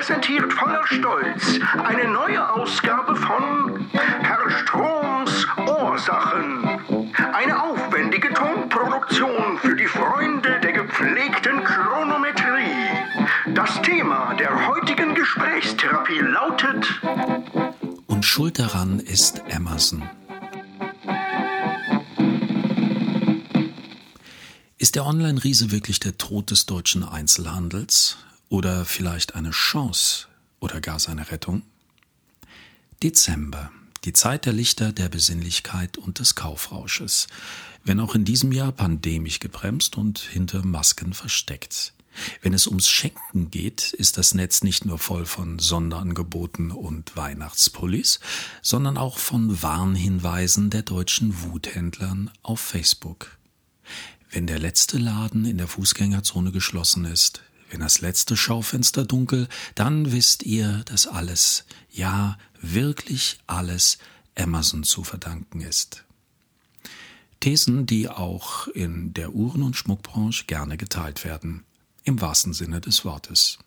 präsentiert voller Stolz eine neue Ausgabe von Herr Stroms Ursachen. Eine aufwendige Tonproduktion für die Freunde der gepflegten Chronometrie. Das Thema der heutigen Gesprächstherapie lautet Und schuld daran ist Amazon. Ist der Online-Riese wirklich der Tod des deutschen Einzelhandels oder vielleicht eine Chance oder gar seine Rettung? Dezember, die Zeit der Lichter, der Besinnlichkeit und des Kaufrausches, wenn auch in diesem Jahr pandemisch gebremst und hinter Masken versteckt. Wenn es ums Schenken geht, ist das Netz nicht nur voll von Sonderangeboten und Weihnachtspullis, sondern auch von Warnhinweisen der deutschen Wuthändlern auf Facebook. Wenn der letzte Laden in der Fußgängerzone geschlossen ist, wenn das letzte Schaufenster dunkel, dann wisst ihr, dass alles, ja, wirklich alles Amazon zu verdanken ist. Thesen, die auch in der Uhren- und Schmuckbranche gerne geteilt werden, im wahrsten Sinne des Wortes.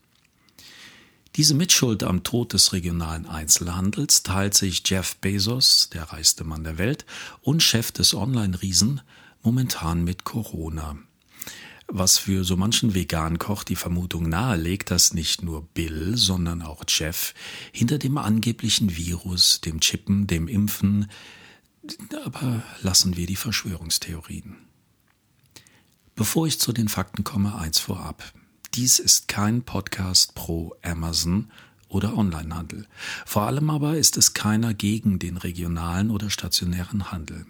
Diese Mitschuld am Tod des regionalen Einzelhandels teilt sich Jeff Bezos, der reichste Mann der Welt und Chef des Online-Riesen, momentan mit Corona. Was für so manchen Vegan-Koch die Vermutung nahelegt, dass nicht nur Bill, sondern auch Jeff hinter dem angeblichen Virus, dem Chippen, dem Impfen, aber lassen wir die Verschwörungstheorien. Bevor ich zu den Fakten komme, eins vorab. Dies ist kein Podcast pro Amazon oder Onlinehandel. Vor allem aber ist es keiner gegen den regionalen oder stationären Handel.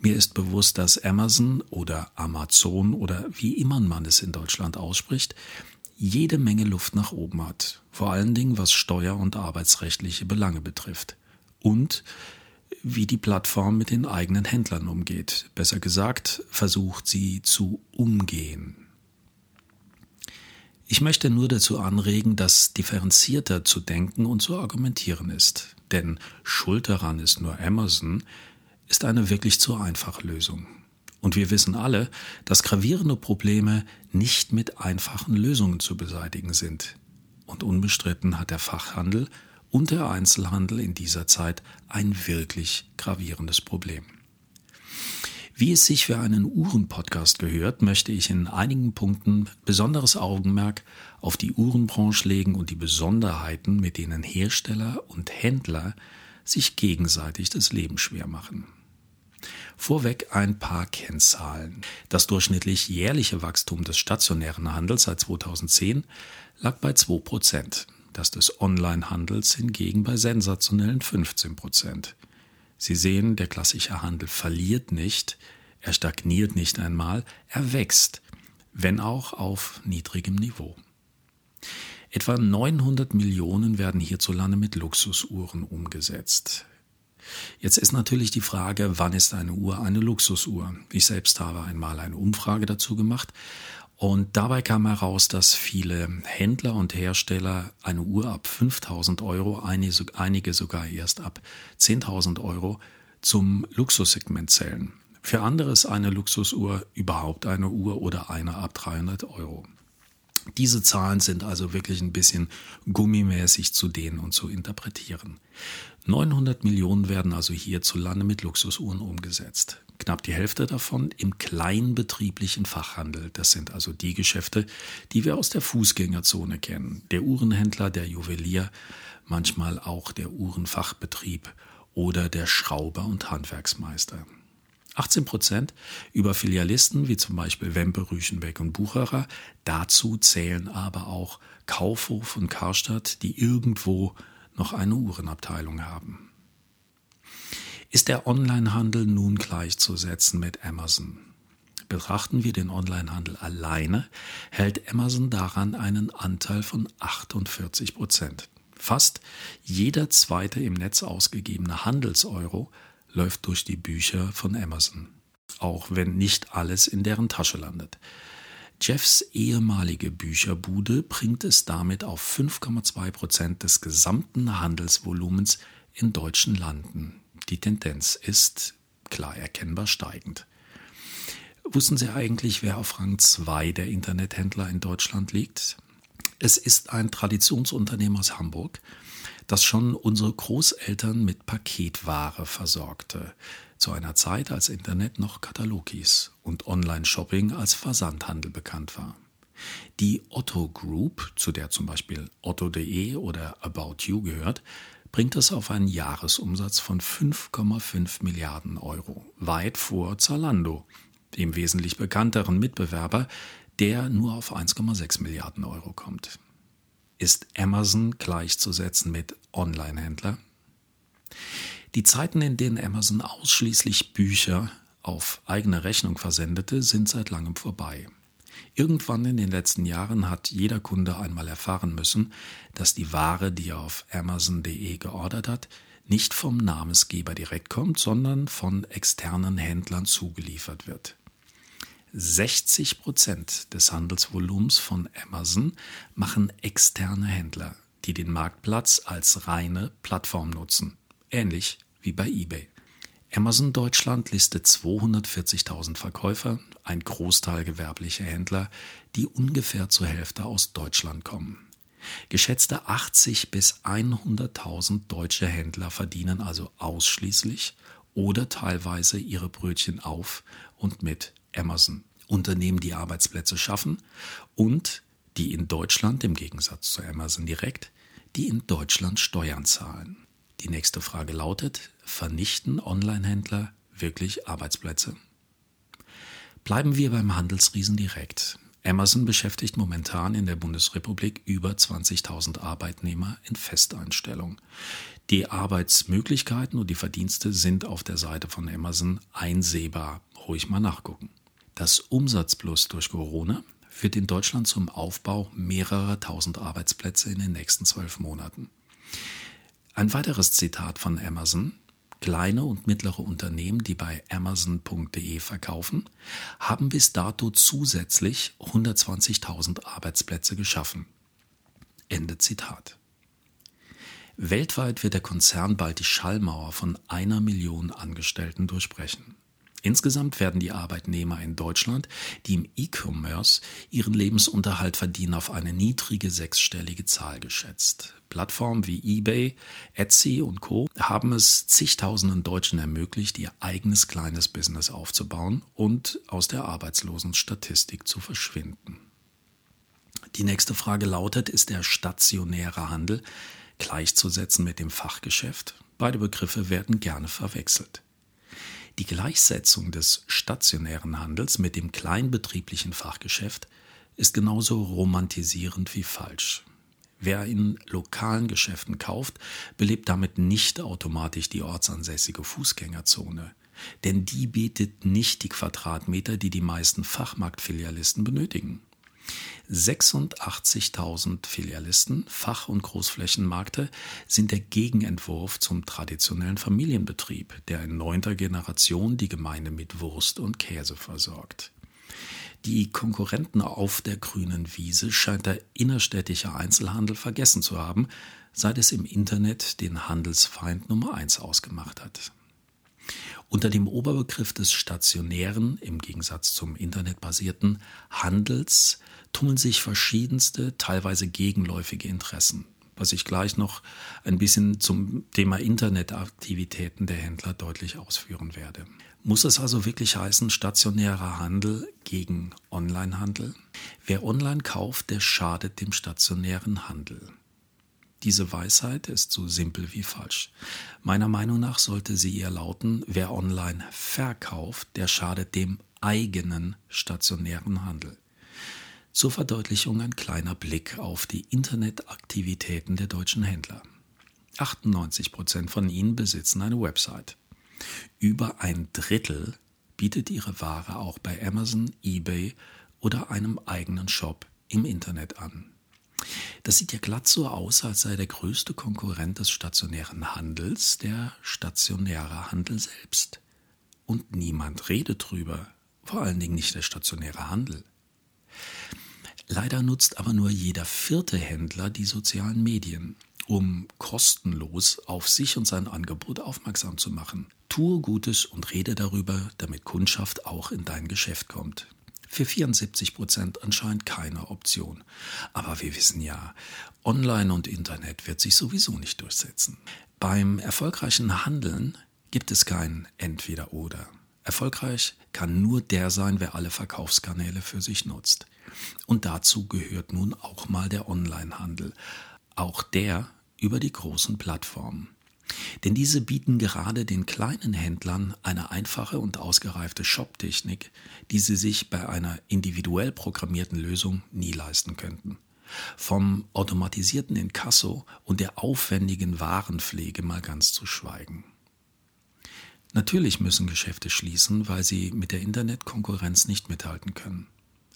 Mir ist bewusst, dass Amazon oder Amazon oder wie immer man es in Deutschland ausspricht, jede Menge Luft nach oben hat, vor allen Dingen was steuer- und arbeitsrechtliche Belange betrifft. Und wie die Plattform mit den eigenen Händlern umgeht. Besser gesagt, versucht sie zu umgehen. Ich möchte nur dazu anregen, dass differenzierter zu denken und zu argumentieren ist. Denn Schuld daran ist nur Amazon, ist eine wirklich zu einfache Lösung. Und wir wissen alle, dass gravierende Probleme nicht mit einfachen Lösungen zu beseitigen sind. Und unbestritten hat der Fachhandel und der Einzelhandel in dieser Zeit ein wirklich gravierendes Problem. Wie es sich für einen Uhrenpodcast gehört, möchte ich in einigen Punkten besonderes Augenmerk auf die Uhrenbranche legen und die Besonderheiten, mit denen Hersteller und Händler sich gegenseitig das Leben schwer machen. Vorweg ein paar Kennzahlen. Das durchschnittlich jährliche Wachstum des stationären Handels seit 2010 lag bei 2 Prozent, das des Onlinehandels hingegen bei sensationellen 15 Prozent. Sie sehen, der klassische Handel verliert nicht, er stagniert nicht einmal, er wächst, wenn auch auf niedrigem Niveau. Etwa 900 Millionen werden hierzulande mit Luxusuhren umgesetzt. Jetzt ist natürlich die Frage, wann ist eine Uhr eine Luxusuhr? Ich selbst habe einmal eine Umfrage dazu gemacht und dabei kam heraus, dass viele Händler und Hersteller eine Uhr ab 5000 Euro, einige sogar erst ab 10.000 Euro zum Luxussegment zählen. Für andere ist eine Luxusuhr überhaupt eine Uhr oder eine ab 300 Euro. Diese Zahlen sind also wirklich ein bisschen gummimäßig zu dehnen und zu interpretieren. 900 Millionen werden also hierzulande mit Luxusuhren umgesetzt. Knapp die Hälfte davon im kleinbetrieblichen Fachhandel. Das sind also die Geschäfte, die wir aus der Fußgängerzone kennen. Der Uhrenhändler, der Juwelier, manchmal auch der Uhrenfachbetrieb oder der Schrauber und Handwerksmeister. 18 Prozent über Filialisten wie zum Beispiel Wempe, Rüchenbeck und Bucherer. Dazu zählen aber auch Kaufhof und Karstadt, die irgendwo noch eine Uhrenabteilung haben. Ist der Onlinehandel nun gleichzusetzen mit Amazon? Betrachten wir den Onlinehandel alleine, hält Amazon daran einen Anteil von 48 Prozent. Fast jeder zweite im Netz ausgegebene Handelseuro läuft durch die Bücher von Amazon, auch wenn nicht alles in deren Tasche landet. Jeffs ehemalige Bücherbude bringt es damit auf 5,2 Prozent des gesamten Handelsvolumens in deutschen Landen. Die Tendenz ist klar erkennbar steigend. Wussten Sie eigentlich, wer auf Rang 2 der Internethändler in Deutschland liegt? Es ist ein Traditionsunternehmen aus Hamburg, das schon unsere Großeltern mit Paketware versorgte, zu einer Zeit, als Internet noch Katalog hieß und Online-Shopping als Versandhandel bekannt war. Die Otto Group, zu der zum Beispiel otto.de oder About You gehört, bringt es auf einen Jahresumsatz von 5,5 Milliarden Euro, weit vor Zalando, dem wesentlich bekannteren Mitbewerber, der nur auf 1,6 Milliarden Euro kommt. Ist Amazon gleichzusetzen mit Online-Händler? Die Zeiten, in denen Amazon ausschließlich Bücher auf eigene Rechnung versendete, sind seit langem vorbei. Irgendwann in den letzten Jahren hat jeder Kunde einmal erfahren müssen, dass die Ware, die er auf Amazon.de geordert hat, nicht vom Namensgeber direkt kommt, sondern von externen Händlern zugeliefert wird. 60 Prozent des Handelsvolumens von Amazon machen externe Händler, die den Marktplatz als reine Plattform nutzen, ähnlich wie bei eBay. Amazon Deutschland listet 240.000 Verkäufer, ein Großteil gewerblicher Händler, die ungefähr zur Hälfte aus Deutschland kommen. Geschätzte 80 bis 100.000 deutsche Händler verdienen also ausschließlich oder teilweise ihre Brötchen auf und mit Amazon. Unternehmen, die Arbeitsplätze schaffen und die in Deutschland, im Gegensatz zu Amazon direkt, die in Deutschland Steuern zahlen. Die nächste Frage lautet, vernichten Online-Händler wirklich Arbeitsplätze? Bleiben wir beim Handelsriesen direkt. Amazon beschäftigt momentan in der Bundesrepublik über 20.000 Arbeitnehmer in Festeinstellung. Die Arbeitsmöglichkeiten und die Verdienste sind auf der Seite von Amazon einsehbar. Ruhig mal nachgucken. Das Umsatzplus durch Corona führt in Deutschland zum Aufbau mehrerer tausend Arbeitsplätze in den nächsten zwölf Monaten. Ein weiteres Zitat von Amazon. Kleine und mittlere Unternehmen, die bei amazon.de verkaufen, haben bis dato zusätzlich 120.000 Arbeitsplätze geschaffen. Ende Zitat. Weltweit wird der Konzern bald die Schallmauer von einer Million Angestellten durchbrechen. Insgesamt werden die Arbeitnehmer in Deutschland, die im E-Commerce ihren Lebensunterhalt verdienen, auf eine niedrige sechsstellige Zahl geschätzt. Plattformen wie eBay, Etsy und Co haben es zigtausenden Deutschen ermöglicht, ihr eigenes kleines Business aufzubauen und aus der Arbeitslosenstatistik zu verschwinden. Die nächste Frage lautet, ist der stationäre Handel gleichzusetzen mit dem Fachgeschäft? Beide Begriffe werden gerne verwechselt. Die Gleichsetzung des stationären Handels mit dem kleinbetrieblichen Fachgeschäft ist genauso romantisierend wie falsch. Wer in lokalen Geschäften kauft, belebt damit nicht automatisch die ortsansässige Fußgängerzone. Denn die bietet nicht die Quadratmeter, die die meisten Fachmarktfilialisten benötigen. 86.000 Filialisten, Fach- und Großflächenmarkte sind der Gegenentwurf zum traditionellen Familienbetrieb, der in neunter Generation die Gemeinde mit Wurst und Käse versorgt. Die Konkurrenten auf der grünen Wiese scheint der innerstädtische Einzelhandel vergessen zu haben, seit es im Internet den Handelsfeind Nummer eins ausgemacht hat. Unter dem Oberbegriff des stationären, im Gegensatz zum internetbasierten Handels tummeln sich verschiedenste, teilweise gegenläufige Interessen, was ich gleich noch ein bisschen zum Thema Internetaktivitäten der Händler deutlich ausführen werde. Muss es also wirklich heißen, stationärer Handel gegen Onlinehandel? Wer online kauft, der schadet dem stationären Handel. Diese Weisheit ist so simpel wie falsch. Meiner Meinung nach sollte sie eher lauten, wer online verkauft, der schadet dem eigenen stationären Handel. Zur Verdeutlichung ein kleiner Blick auf die Internetaktivitäten der deutschen Händler. 98 Prozent von ihnen besitzen eine Website. Über ein Drittel bietet ihre Ware auch bei Amazon, eBay oder einem eigenen Shop im Internet an. Das sieht ja glatt so aus, als sei der größte Konkurrent des stationären Handels der stationäre Handel selbst. Und niemand redet drüber, vor allen Dingen nicht der stationäre Handel. Leider nutzt aber nur jeder vierte Händler die sozialen Medien, um kostenlos auf sich und sein Angebot aufmerksam zu machen. Tue Gutes und rede darüber, damit Kundschaft auch in dein Geschäft kommt. Für 74 Prozent anscheinend keine Option. Aber wir wissen ja, Online und Internet wird sich sowieso nicht durchsetzen. Beim erfolgreichen Handeln gibt es kein Entweder-Oder. Erfolgreich kann nur der sein, wer alle Verkaufskanäle für sich nutzt. Und dazu gehört nun auch mal der Onlinehandel. Auch der über die großen Plattformen. Denn diese bieten gerade den kleinen Händlern eine einfache und ausgereifte Shop-Technik, die sie sich bei einer individuell programmierten Lösung nie leisten könnten. Vom automatisierten Inkasso und der aufwendigen Warenpflege mal ganz zu schweigen. Natürlich müssen Geschäfte schließen, weil sie mit der Internetkonkurrenz nicht mithalten können.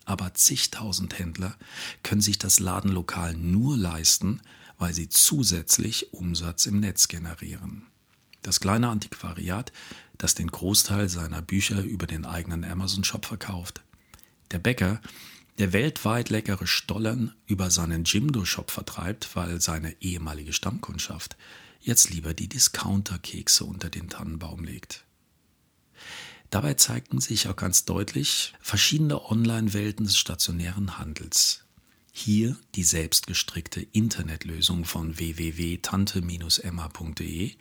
Aber zigtausend Händler können sich das Ladenlokal nur leisten, weil sie zusätzlich Umsatz im Netz generieren. Das kleine Antiquariat, das den Großteil seiner Bücher über den eigenen Amazon-Shop verkauft. Der Bäcker, der weltweit leckere Stollen über seinen Jimdo-Shop vertreibt, weil seine ehemalige Stammkundschaft jetzt lieber die Discounter-Kekse unter den Tannenbaum legt. Dabei zeigten sich auch ganz deutlich verschiedene Online-Welten des stationären Handels. Hier die selbstgestrickte Internetlösung von www.tante-emma.de,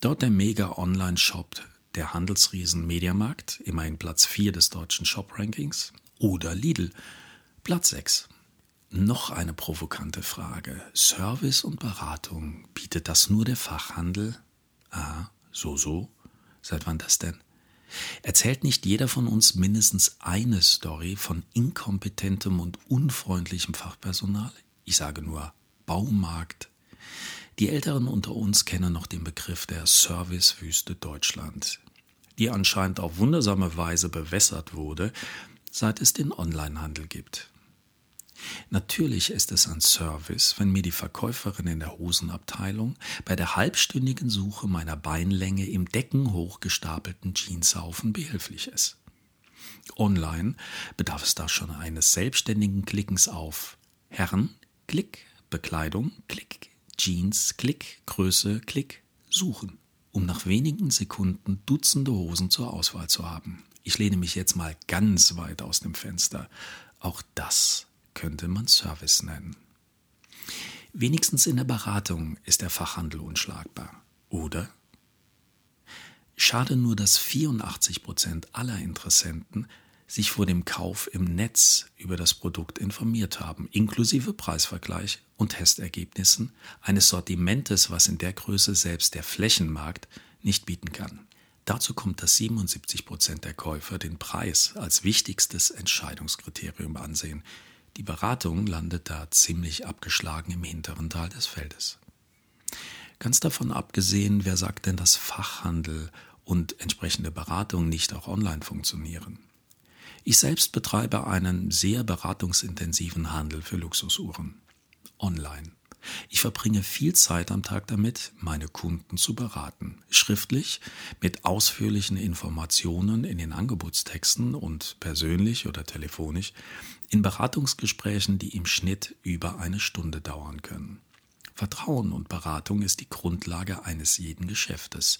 dort der Mega-Online-Shop der Handelsriesen Mediamarkt, immerhin Platz 4 des deutschen Shop-Rankings, oder Lidl, Platz 6. Noch eine provokante Frage. Service und Beratung, bietet das nur der Fachhandel? Ah, so, so. Seit wann das denn? Erzählt nicht jeder von uns mindestens eine Story von inkompetentem und unfreundlichem Fachpersonal? Ich sage nur Baumarkt. Die Älteren unter uns kennen noch den Begriff der Servicewüste Deutschland, die anscheinend auf wundersame Weise bewässert wurde, seit es den Onlinehandel gibt. Natürlich ist es ein Service, wenn mir die Verkäuferin in der Hosenabteilung bei der halbstündigen Suche meiner Beinlänge im deckenhoch gestapelten Jeanshaufen behilflich ist. Online bedarf es da schon eines selbstständigen Klickens auf Herren, Klick, Bekleidung, Klick, Jeans, Klick, Größe, Klick, Suchen, um nach wenigen Sekunden Dutzende Hosen zur Auswahl zu haben. Ich lehne mich jetzt mal ganz weit aus dem Fenster. Auch das könnte man Service nennen. Wenigstens in der Beratung ist der Fachhandel unschlagbar, oder? Schade nur, dass 84 Prozent aller Interessenten sich vor dem Kauf im Netz über das Produkt informiert haben, inklusive Preisvergleich und Testergebnissen eines Sortimentes, was in der Größe selbst der Flächenmarkt nicht bieten kann. Dazu kommt, dass 77 Prozent der Käufer den Preis als wichtigstes Entscheidungskriterium ansehen, die Beratung landet da ziemlich abgeschlagen im hinteren Teil des Feldes. Ganz davon abgesehen, wer sagt denn, dass Fachhandel und entsprechende Beratung nicht auch online funktionieren? Ich selbst betreibe einen sehr beratungsintensiven Handel für Luxusuhren. Online. Ich verbringe viel Zeit am Tag damit, meine Kunden zu beraten. Schriftlich, mit ausführlichen Informationen in den Angebotstexten und persönlich oder telefonisch in Beratungsgesprächen, die im Schnitt über eine Stunde dauern können. Vertrauen und Beratung ist die Grundlage eines jeden Geschäftes,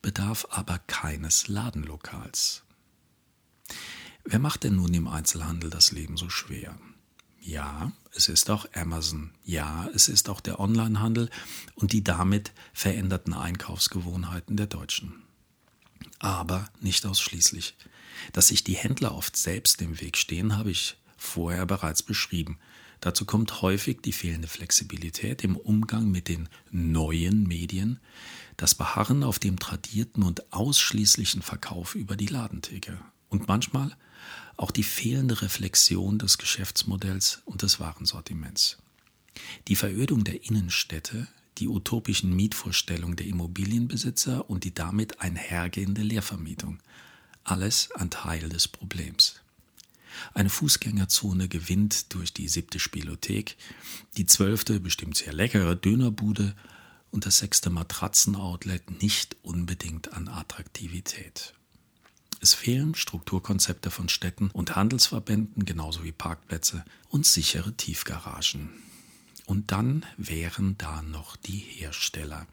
bedarf aber keines Ladenlokals. Wer macht denn nun im Einzelhandel das Leben so schwer? Ja, es ist auch Amazon. Ja, es ist auch der Onlinehandel und die damit veränderten Einkaufsgewohnheiten der Deutschen. Aber nicht ausschließlich. Dass sich die Händler oft selbst im Weg stehen, habe ich vorher bereits beschrieben. Dazu kommt häufig die fehlende Flexibilität im Umgang mit den neuen Medien, das Beharren auf dem tradierten und ausschließlichen Verkauf über die Ladentheke und manchmal auch die fehlende Reflexion des Geschäftsmodells und des Warensortiments. Die Verödung der Innenstädte, die utopischen Mietvorstellungen der Immobilienbesitzer und die damit einhergehende Leervermietung. Alles ein Teil des Problems. Eine Fußgängerzone gewinnt durch die siebte Spielothek, die zwölfte bestimmt sehr leckere Dönerbude und das sechste Matratzenoutlet nicht unbedingt an Attraktivität. Es fehlen Strukturkonzepte von Städten und Handelsverbänden genauso wie Parkplätze und sichere Tiefgaragen. Und dann wären da noch die Hersteller.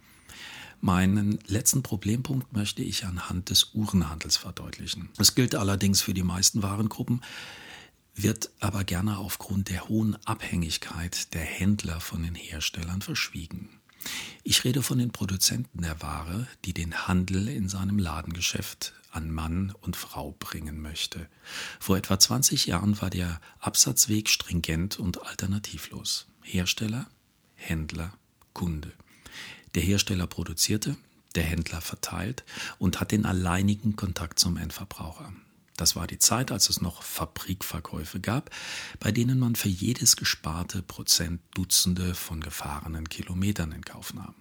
Meinen letzten Problempunkt möchte ich anhand des Uhrenhandels verdeutlichen. Es gilt allerdings für die meisten Warengruppen, wird aber gerne aufgrund der hohen Abhängigkeit der Händler von den Herstellern verschwiegen. Ich rede von den Produzenten der Ware, die den Handel in seinem Ladengeschäft an Mann und Frau bringen möchte. Vor etwa 20 Jahren war der Absatzweg stringent und alternativlos. Hersteller, Händler, Kunde. Der Hersteller produzierte, der Händler verteilt und hat den alleinigen Kontakt zum Endverbraucher. Das war die Zeit, als es noch Fabrikverkäufe gab, bei denen man für jedes gesparte Prozent Dutzende von gefahrenen Kilometern in Kauf nahm.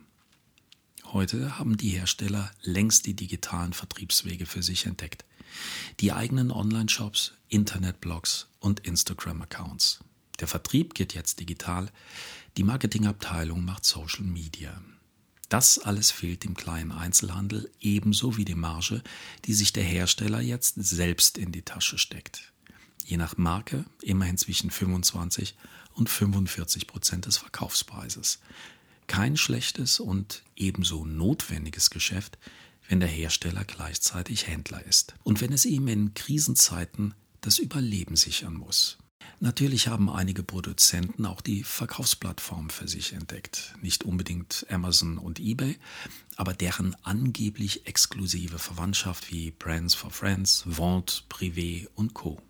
Heute haben die Hersteller längst die digitalen Vertriebswege für sich entdeckt. Die eigenen Online-Shops, Internetblogs und Instagram-Accounts. Der Vertrieb geht jetzt digital, die Marketingabteilung macht Social Media. Das alles fehlt dem kleinen Einzelhandel ebenso wie die Marge, die sich der Hersteller jetzt selbst in die Tasche steckt. Je nach Marke immerhin zwischen 25 und 45 Prozent des Verkaufspreises. Kein schlechtes und ebenso notwendiges Geschäft, wenn der Hersteller gleichzeitig Händler ist und wenn es ihm in Krisenzeiten das Überleben sichern muss. Natürlich haben einige Produzenten auch die Verkaufsplattform für sich entdeckt. Nicht unbedingt Amazon und eBay, aber deren angeblich exklusive Verwandtschaft wie Brands for Friends, Vente, Privé und Co.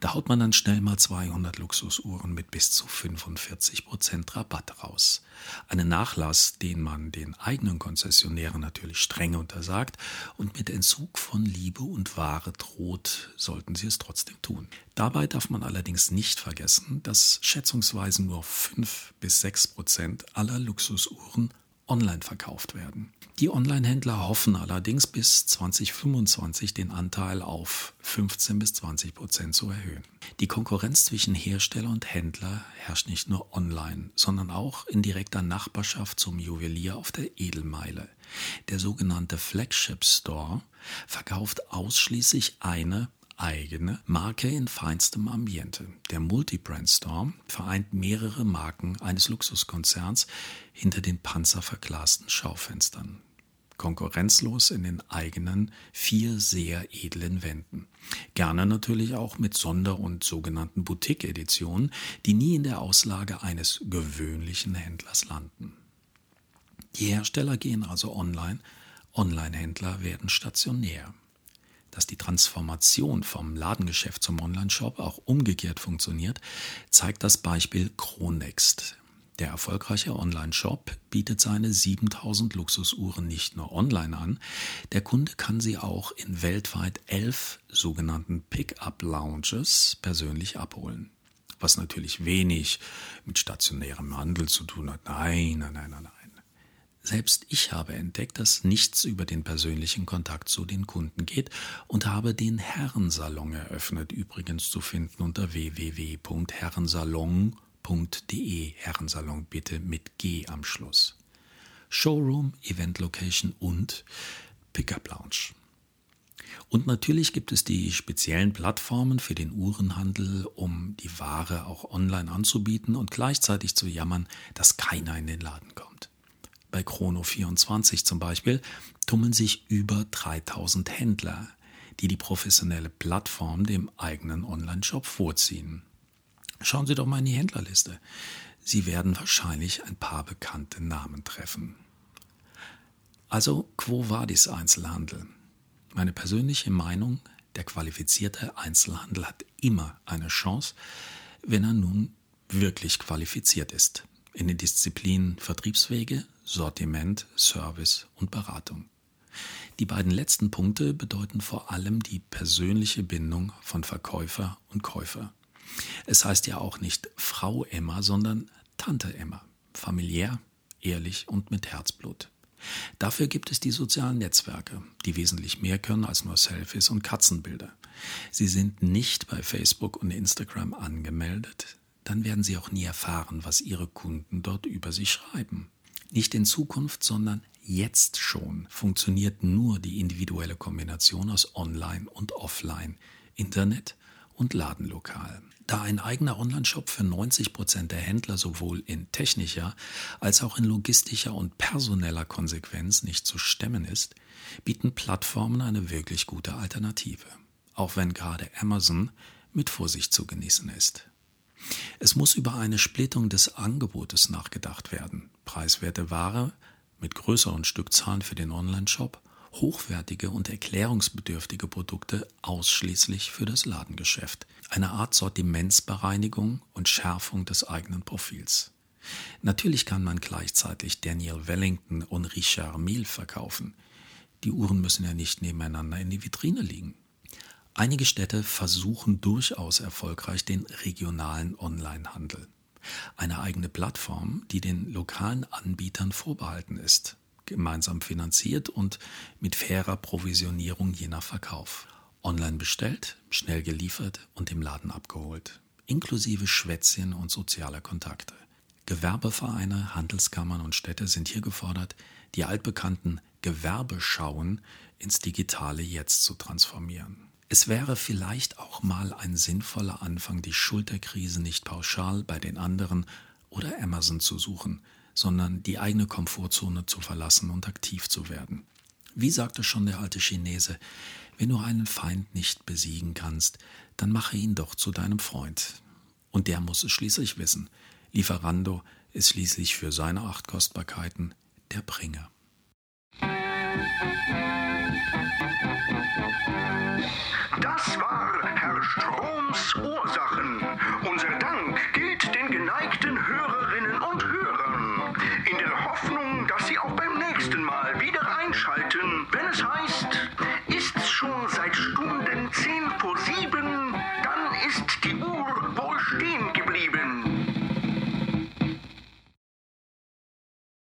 Da haut man dann schnell mal 200 Luxusuhren mit bis zu 45% Rabatt raus. Einen Nachlass, den man den eigenen Konzessionären natürlich streng untersagt und mit Entzug von Liebe und Ware droht, sollten sie es trotzdem tun. Dabei darf man allerdings nicht vergessen, dass schätzungsweise nur 5 bis 6% aller Luxusuhren online verkauft werden. Die Online-Händler hoffen allerdings bis 2025 den Anteil auf 15 bis 20 Prozent zu erhöhen. Die Konkurrenz zwischen Hersteller und Händler herrscht nicht nur online, sondern auch in direkter Nachbarschaft zum Juwelier auf der Edelmeile. Der sogenannte Flagship Store verkauft ausschließlich eine eigene Marke in feinstem Ambiente. Der Multibrand Store vereint mehrere Marken eines Luxuskonzerns hinter den panzerverglasten Schaufenstern konkurrenzlos in den eigenen vier sehr edlen Wänden. Gerne natürlich auch mit Sonder- und sogenannten Boutique-Editionen, die nie in der Auslage eines gewöhnlichen Händlers landen. Die Hersteller gehen also online, Online-Händler werden stationär. Dass die Transformation vom Ladengeschäft zum Online-Shop auch umgekehrt funktioniert, zeigt das Beispiel Chronext. Der erfolgreiche Online-Shop bietet seine 7000 Luxusuhren nicht nur online an, der Kunde kann sie auch in weltweit elf sogenannten Pick-up-Lounges persönlich abholen. Was natürlich wenig mit stationärem Handel zu tun hat. Nein, nein, nein, nein. Selbst ich habe entdeckt, dass nichts über den persönlichen Kontakt zu den Kunden geht und habe den Herrensalon eröffnet, übrigens zu finden unter www.herrensalon.com herrensalon.de, Herrensalon bitte mit G am Schluss. Showroom, Event Location und Pickup Lounge. Und natürlich gibt es die speziellen Plattformen für den Uhrenhandel, um die Ware auch online anzubieten und gleichzeitig zu jammern, dass keiner in den Laden kommt. Bei Chrono24 zum Beispiel tummeln sich über 3000 Händler, die die professionelle Plattform dem eigenen Online-Shop vorziehen. Schauen Sie doch mal in die Händlerliste. Sie werden wahrscheinlich ein paar bekannte Namen treffen. Also, quo vadis Einzelhandel? Meine persönliche Meinung, der qualifizierte Einzelhandel hat immer eine Chance, wenn er nun wirklich qualifiziert ist. In den Disziplinen Vertriebswege, Sortiment, Service und Beratung. Die beiden letzten Punkte bedeuten vor allem die persönliche Bindung von Verkäufer und Käufer. Es heißt ja auch nicht Frau Emma, sondern Tante Emma. Familiär, ehrlich und mit Herzblut. Dafür gibt es die sozialen Netzwerke, die wesentlich mehr können als nur Selfies und Katzenbilder. Sie sind nicht bei Facebook und Instagram angemeldet, dann werden Sie auch nie erfahren, was Ihre Kunden dort über Sie schreiben. Nicht in Zukunft, sondern jetzt schon funktioniert nur die individuelle Kombination aus Online und Offline, Internet und Ladenlokal. Da ein eigener Onlineshop für 90 Prozent der Händler sowohl in technischer als auch in logistischer und personeller Konsequenz nicht zu stemmen ist, bieten Plattformen eine wirklich gute Alternative. Auch wenn gerade Amazon mit Vorsicht zu genießen ist. Es muss über eine Splittung des Angebotes nachgedacht werden. Preiswerte Ware mit größeren Stückzahlen für den Onlineshop hochwertige und erklärungsbedürftige Produkte ausschließlich für das Ladengeschäft. Eine Art Sortimentsbereinigung und Schärfung des eigenen Profils. Natürlich kann man gleichzeitig Daniel Wellington und Richard Mille verkaufen. Die Uhren müssen ja nicht nebeneinander in die Vitrine liegen. Einige Städte versuchen durchaus erfolgreich den regionalen Onlinehandel. Eine eigene Plattform, die den lokalen Anbietern vorbehalten ist gemeinsam finanziert und mit fairer Provisionierung je nach Verkauf. Online bestellt, schnell geliefert und im Laden abgeholt. Inklusive Schwätzchen und sozialer Kontakte. Gewerbevereine, Handelskammern und Städte sind hier gefordert, die altbekannten Gewerbeschauen ins digitale Jetzt zu transformieren. Es wäre vielleicht auch mal ein sinnvoller Anfang, die Schulterkrise nicht pauschal bei den anderen oder Amazon zu suchen, sondern die eigene Komfortzone zu verlassen und aktiv zu werden. Wie sagte schon der alte Chinese, wenn du einen Feind nicht besiegen kannst, dann mache ihn doch zu deinem Freund. Und der muss es schließlich wissen. Lieferando ist schließlich für seine acht Kostbarkeiten der Bringer. Das war Herr Stroms Ursachen. Unser Dank gilt den geneigten Hörerinnen und Hörern. In der Hoffnung, dass Sie auch beim nächsten Mal wieder einschalten, wenn es heißt